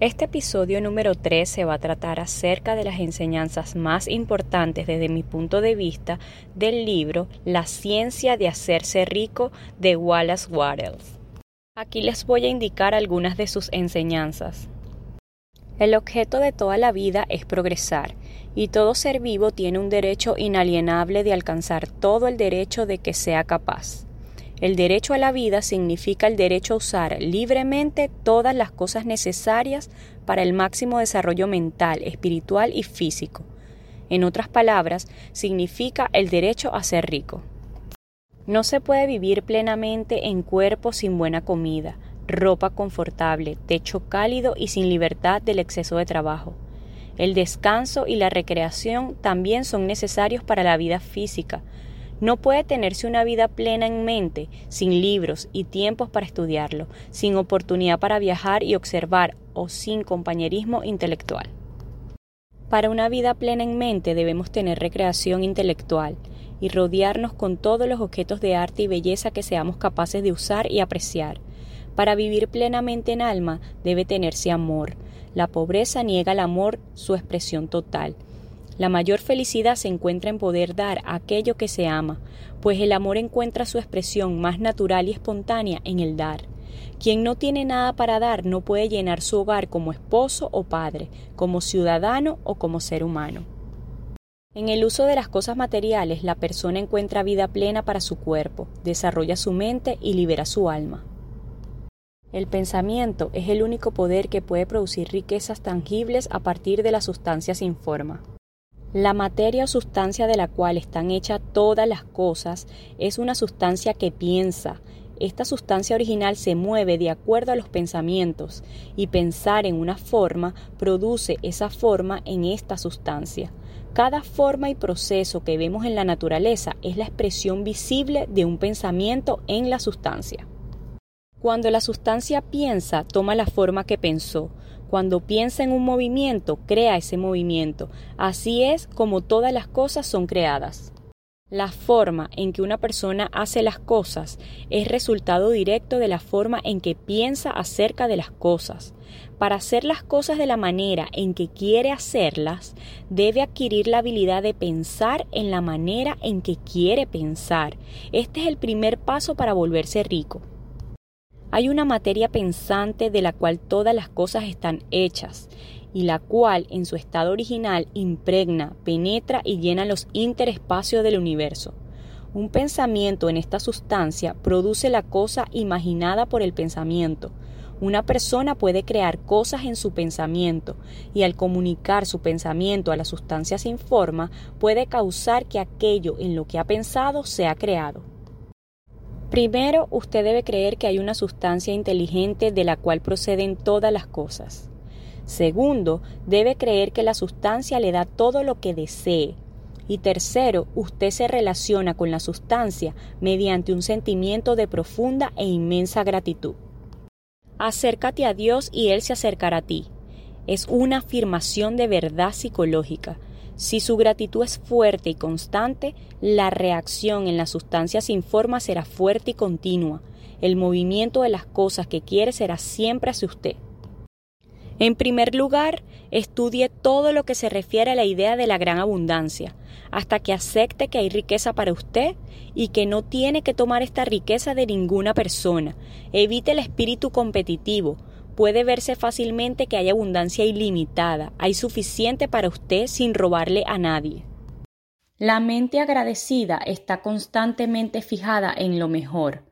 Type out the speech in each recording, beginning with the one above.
Este episodio número 3 se va a tratar acerca de las enseñanzas más importantes desde mi punto de vista del libro La ciencia de hacerse rico de Wallace Wattles. Aquí les voy a indicar algunas de sus enseñanzas. El objeto de toda la vida es progresar, y todo ser vivo tiene un derecho inalienable de alcanzar todo el derecho de que sea capaz. El derecho a la vida significa el derecho a usar libremente todas las cosas necesarias para el máximo desarrollo mental, espiritual y físico. En otras palabras, significa el derecho a ser rico. No se puede vivir plenamente en cuerpo sin buena comida, ropa confortable, techo cálido y sin libertad del exceso de trabajo. El descanso y la recreación también son necesarios para la vida física, no puede tenerse una vida plena en mente, sin libros y tiempos para estudiarlo, sin oportunidad para viajar y observar o sin compañerismo intelectual. Para una vida plena en mente debemos tener recreación intelectual y rodearnos con todos los objetos de arte y belleza que seamos capaces de usar y apreciar. Para vivir plenamente en alma debe tenerse amor. La pobreza niega al amor su expresión total. La mayor felicidad se encuentra en poder dar aquello que se ama, pues el amor encuentra su expresión más natural y espontánea en el dar. Quien no tiene nada para dar no puede llenar su hogar como esposo o padre, como ciudadano o como ser humano. En el uso de las cosas materiales, la persona encuentra vida plena para su cuerpo, desarrolla su mente y libera su alma. El pensamiento es el único poder que puede producir riquezas tangibles a partir de la sustancia sin forma. La materia o sustancia de la cual están hechas todas las cosas es una sustancia que piensa. Esta sustancia original se mueve de acuerdo a los pensamientos y pensar en una forma produce esa forma en esta sustancia. Cada forma y proceso que vemos en la naturaleza es la expresión visible de un pensamiento en la sustancia. Cuando la sustancia piensa, toma la forma que pensó. Cuando piensa en un movimiento, crea ese movimiento. Así es como todas las cosas son creadas. La forma en que una persona hace las cosas es resultado directo de la forma en que piensa acerca de las cosas. Para hacer las cosas de la manera en que quiere hacerlas, debe adquirir la habilidad de pensar en la manera en que quiere pensar. Este es el primer paso para volverse rico. Hay una materia pensante de la cual todas las cosas están hechas, y la cual en su estado original impregna, penetra y llena los interespacios del universo. Un pensamiento en esta sustancia produce la cosa imaginada por el pensamiento. Una persona puede crear cosas en su pensamiento y al comunicar su pensamiento a la sustancia sin forma puede causar que aquello en lo que ha pensado sea creado. Primero, usted debe creer que hay una sustancia inteligente de la cual proceden todas las cosas. Segundo, debe creer que la sustancia le da todo lo que desee. Y tercero, usted se relaciona con la sustancia mediante un sentimiento de profunda e inmensa gratitud. Acércate a Dios y Él se acercará a ti. Es una afirmación de verdad psicológica si su gratitud es fuerte y constante, la reacción en la sustancia sin forma será fuerte y continua. El movimiento de las cosas que quiere será siempre hacia usted. En primer lugar, estudie todo lo que se refiere a la idea de la gran abundancia, hasta que acepte que hay riqueza para usted y que no tiene que tomar esta riqueza de ninguna persona. Evite el espíritu competitivo, puede verse fácilmente que hay abundancia ilimitada, hay suficiente para usted sin robarle a nadie. La mente agradecida está constantemente fijada en lo mejor,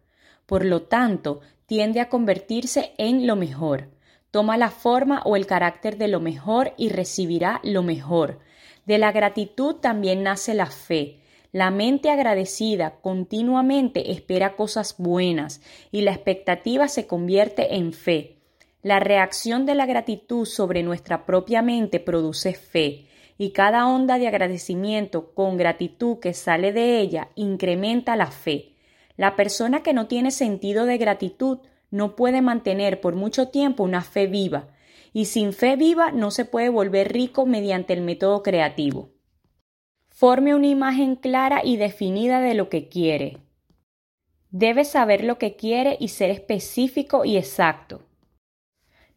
por lo tanto, tiende a convertirse en lo mejor. Toma la forma o el carácter de lo mejor y recibirá lo mejor. De la gratitud también nace la fe. La mente agradecida continuamente espera cosas buenas y la expectativa se convierte en fe. La reacción de la gratitud sobre nuestra propia mente produce fe, y cada onda de agradecimiento con gratitud que sale de ella incrementa la fe. La persona que no tiene sentido de gratitud no puede mantener por mucho tiempo una fe viva, y sin fe viva no se puede volver rico mediante el método creativo. Forme una imagen clara y definida de lo que quiere. Debe saber lo que quiere y ser específico y exacto.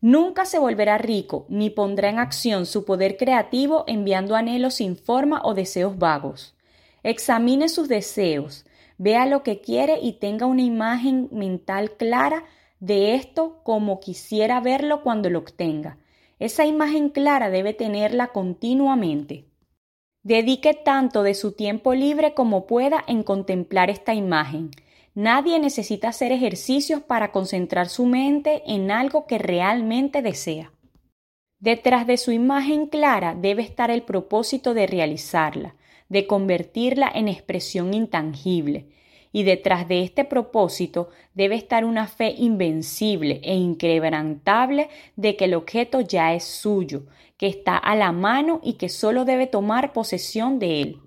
Nunca se volverá rico ni pondrá en acción su poder creativo enviando anhelos sin forma o deseos vagos. Examine sus deseos, vea lo que quiere y tenga una imagen mental clara de esto como quisiera verlo cuando lo obtenga. Esa imagen clara debe tenerla continuamente. Dedique tanto de su tiempo libre como pueda en contemplar esta imagen. Nadie necesita hacer ejercicios para concentrar su mente en algo que realmente desea. Detrás de su imagen clara debe estar el propósito de realizarla, de convertirla en expresión intangible, y detrás de este propósito debe estar una fe invencible e inquebrantable de que el objeto ya es suyo, que está a la mano y que solo debe tomar posesión de él.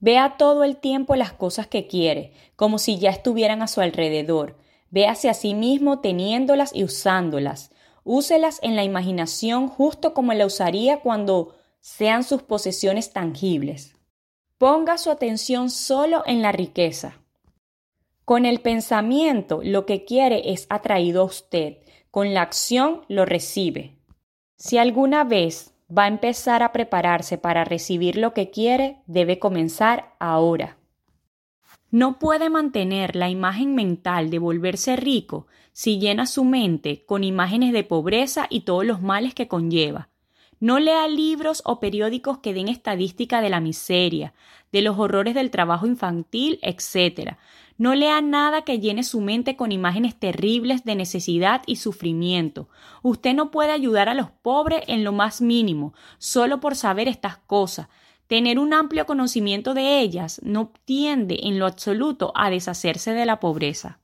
Vea todo el tiempo las cosas que quiere, como si ya estuvieran a su alrededor. Véase a sí mismo teniéndolas y usándolas. Úselas en la imaginación justo como la usaría cuando sean sus posesiones tangibles. Ponga su atención solo en la riqueza. Con el pensamiento lo que quiere es atraído a usted, con la acción lo recibe. Si alguna vez va a empezar a prepararse para recibir lo que quiere, debe comenzar ahora. No puede mantener la imagen mental de volverse rico si llena su mente con imágenes de pobreza y todos los males que conlleva. No lea libros o periódicos que den estadística de la miseria, de los horrores del trabajo infantil, etc. No lea nada que llene su mente con imágenes terribles de necesidad y sufrimiento. Usted no puede ayudar a los pobres en lo más mínimo, solo por saber estas cosas. Tener un amplio conocimiento de ellas no tiende en lo absoluto a deshacerse de la pobreza.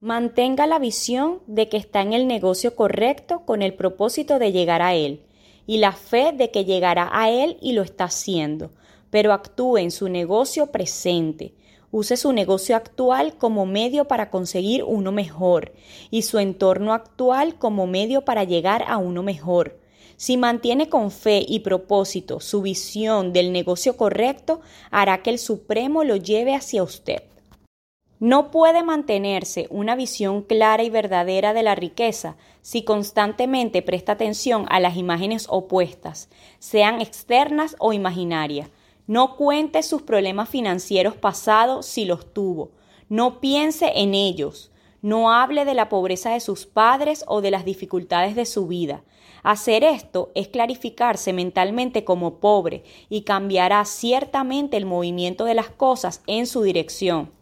Mantenga la visión de que está en el negocio correcto con el propósito de llegar a él, y la fe de que llegará a él y lo está haciendo, pero actúe en su negocio presente Use su negocio actual como medio para conseguir uno mejor y su entorno actual como medio para llegar a uno mejor. Si mantiene con fe y propósito su visión del negocio correcto, hará que el Supremo lo lleve hacia usted. No puede mantenerse una visión clara y verdadera de la riqueza si constantemente presta atención a las imágenes opuestas, sean externas o imaginarias no cuente sus problemas financieros pasados si los tuvo. No piense en ellos. No hable de la pobreza de sus padres o de las dificultades de su vida. Hacer esto es clarificarse mentalmente como pobre y cambiará ciertamente el movimiento de las cosas en su dirección.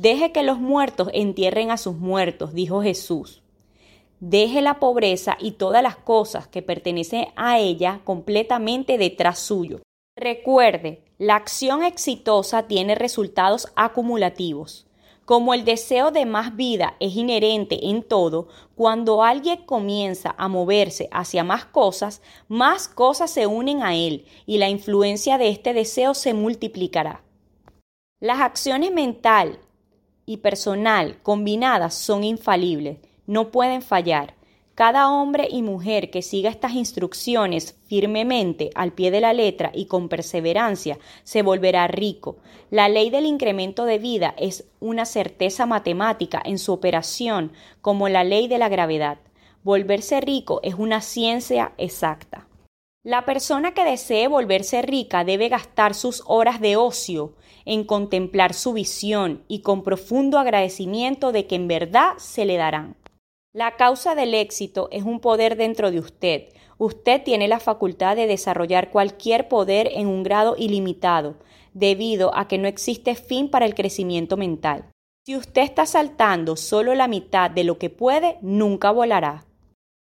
Deje que los muertos entierren a sus muertos, dijo Jesús. Deje la pobreza y todas las cosas que pertenecen a ella completamente detrás suyo. Recuerde, la acción exitosa tiene resultados acumulativos. Como el deseo de más vida es inherente en todo, cuando alguien comienza a moverse hacia más cosas, más cosas se unen a él y la influencia de este deseo se multiplicará. Las acciones mental y personal combinadas son infalibles, no pueden fallar. Cada hombre y mujer que siga estas instrucciones firmemente al pie de la letra y con perseverancia se volverá rico. La ley del incremento de vida es una certeza matemática en su operación como la ley de la gravedad. Volverse rico es una ciencia exacta. La persona que desee volverse rica debe gastar sus horas de ocio en contemplar su visión y con profundo agradecimiento de que en verdad se le darán. La causa del éxito es un poder dentro de usted. Usted tiene la facultad de desarrollar cualquier poder en un grado ilimitado, debido a que no existe fin para el crecimiento mental. Si usted está saltando solo la mitad de lo que puede, nunca volará.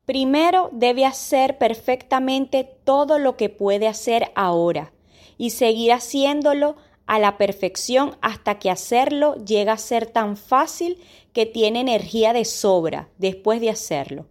Primero debe hacer perfectamente todo lo que puede hacer ahora y seguir haciéndolo a la perfección hasta que hacerlo llega a ser tan fácil que tiene energía de sobra después de hacerlo.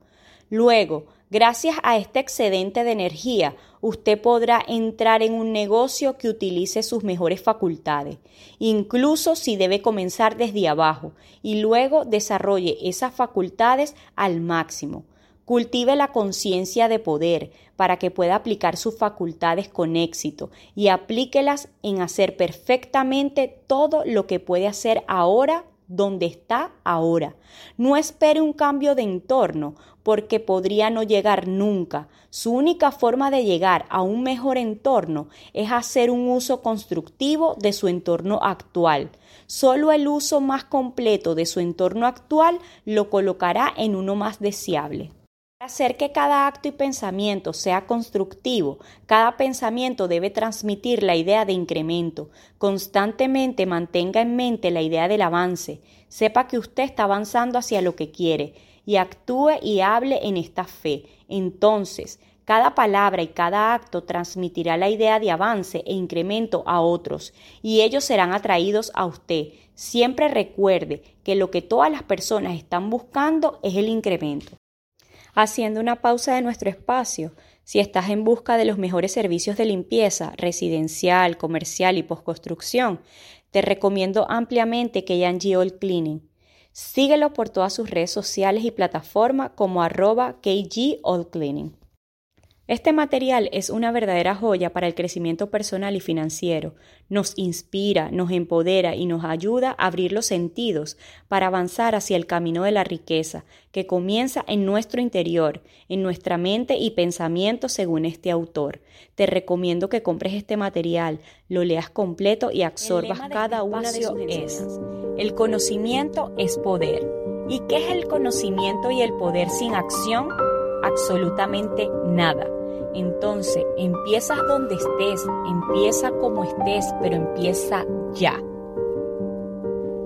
Luego, gracias a este excedente de energía, usted podrá entrar en un negocio que utilice sus mejores facultades, incluso si debe comenzar desde abajo y luego desarrolle esas facultades al máximo. Cultive la conciencia de poder para que pueda aplicar sus facultades con éxito y aplíquelas en hacer perfectamente todo lo que puede hacer ahora donde está ahora. No espere un cambio de entorno porque podría no llegar nunca. Su única forma de llegar a un mejor entorno es hacer un uso constructivo de su entorno actual. Solo el uso más completo de su entorno actual lo colocará en uno más deseable. Hacer que cada acto y pensamiento sea constructivo, cada pensamiento debe transmitir la idea de incremento. Constantemente mantenga en mente la idea del avance. Sepa que usted está avanzando hacia lo que quiere y actúe y hable en esta fe. Entonces, cada palabra y cada acto transmitirá la idea de avance e incremento a otros y ellos serán atraídos a usted. Siempre recuerde que lo que todas las personas están buscando es el incremento haciendo una pausa de nuestro espacio. Si estás en busca de los mejores servicios de limpieza residencial, comercial y postconstrucción, te recomiendo ampliamente KG All Cleaning. Síguelo por todas sus redes sociales y plataformas como arroba KG Cleaning. Este material es una verdadera joya para el crecimiento personal y financiero. Nos inspira, nos empodera y nos ayuda a abrir los sentidos para avanzar hacia el camino de la riqueza, que comienza en nuestro interior, en nuestra mente y pensamiento según este autor. Te recomiendo que compres este material, lo leas completo y absorbas cada este una de sus enseñanzas. El conocimiento es poder. ¿Y qué es el conocimiento y el poder sin acción? Absolutamente nada. Entonces, empiezas donde estés, empieza como estés, pero empieza ya.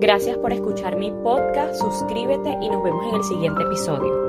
Gracias por escuchar mi podcast, suscríbete y nos vemos en el siguiente episodio.